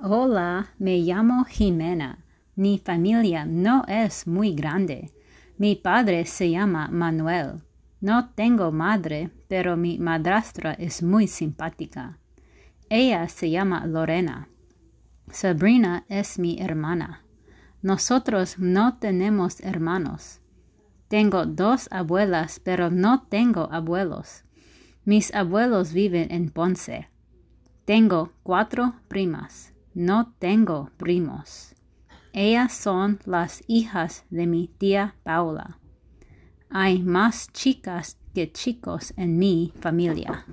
Hola, me llamo Jimena. Mi familia no es muy grande. Mi padre se llama Manuel. No tengo madre, pero mi madrastra es muy simpática. Ella se llama Lorena. Sabrina es mi hermana. Nosotros no tenemos hermanos. Tengo dos abuelas, pero no tengo abuelos. Mis abuelos viven en Ponce. Tengo cuatro primas. No tengo primos. Ellas son las hijas de mi tía Paula. Hay más chicas que chicos en mi familia.